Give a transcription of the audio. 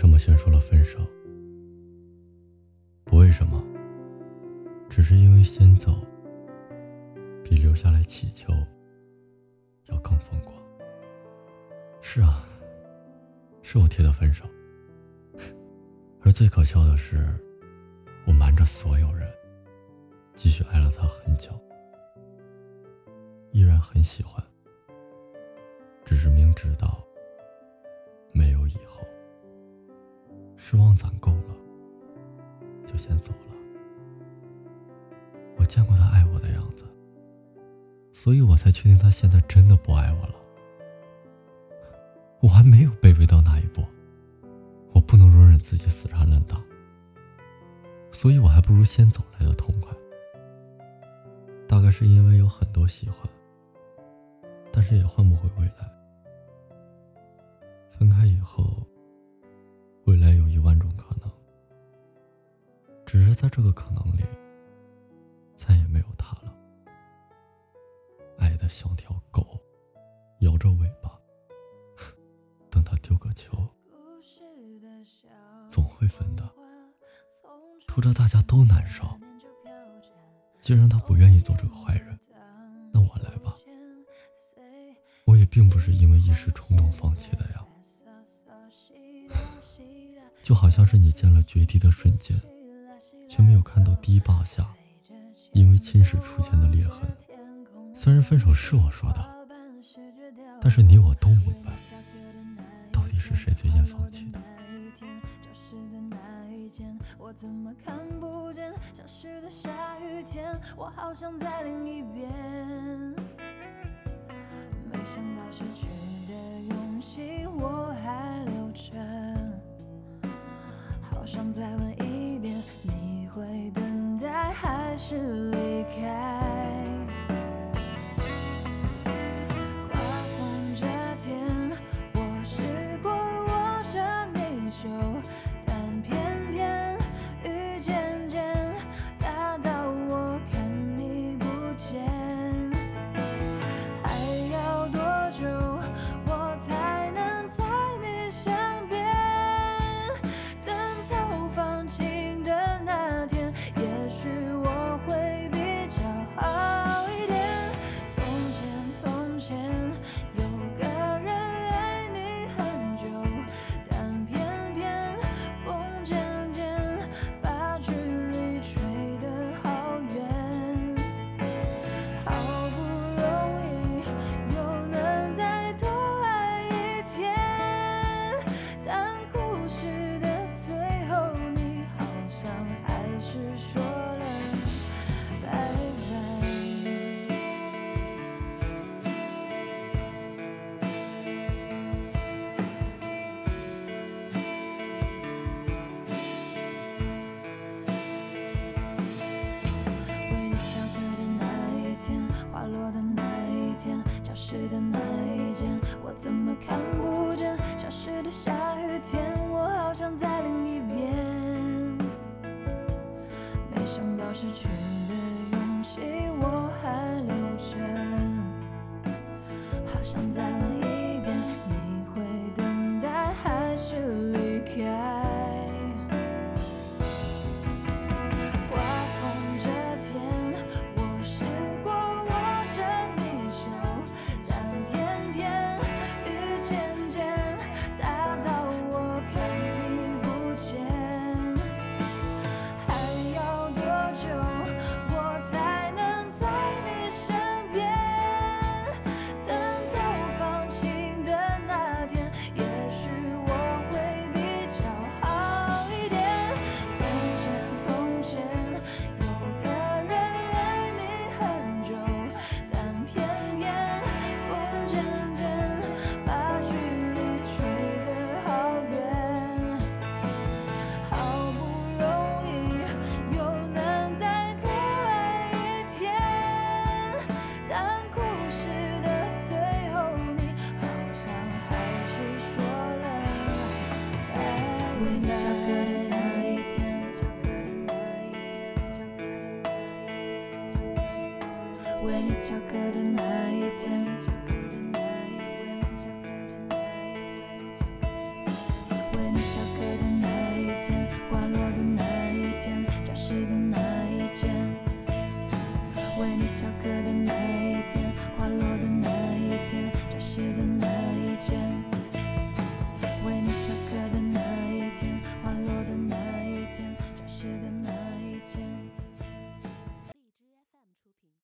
什么先说了分手？不为什么，只是因为先走比留下来乞求要更疯狂。是啊，是我提的分手。而最可笑的是，我瞒着所有人，继续爱了他很久，依然很喜欢，只是明知道没有以后，失望攒够了，就先走了。我见过他爱我的样子，所以我才确定他现在真的不爱我了。我还没有卑微到那一步。我不能容忍自己死缠烂打，所以我还不如先走来的痛快。大概是因为有很多喜欢，但是也换不回未来。分开以后，只是在这个可能里，再也没有他了。爱的像条狗，摇着尾巴，等他丢个球。总会分的，拖着大家都难受。既然他不愿意做这个坏人，那我来吧。我也并不是因为一时冲动放弃的呀。就好像是你见了决堤的瞬间，有看到堤坝下因为侵蚀出现的裂痕。虽然分手是我说的，但是你我都明白，到底是谁最先放弃的。我怎么看不见消失的下雨天？我好想在另一边。没想到失还是离开？下雨天，我好想再淋一遍。没想到失去的勇气我还留着，好想再为你翘课的那一天。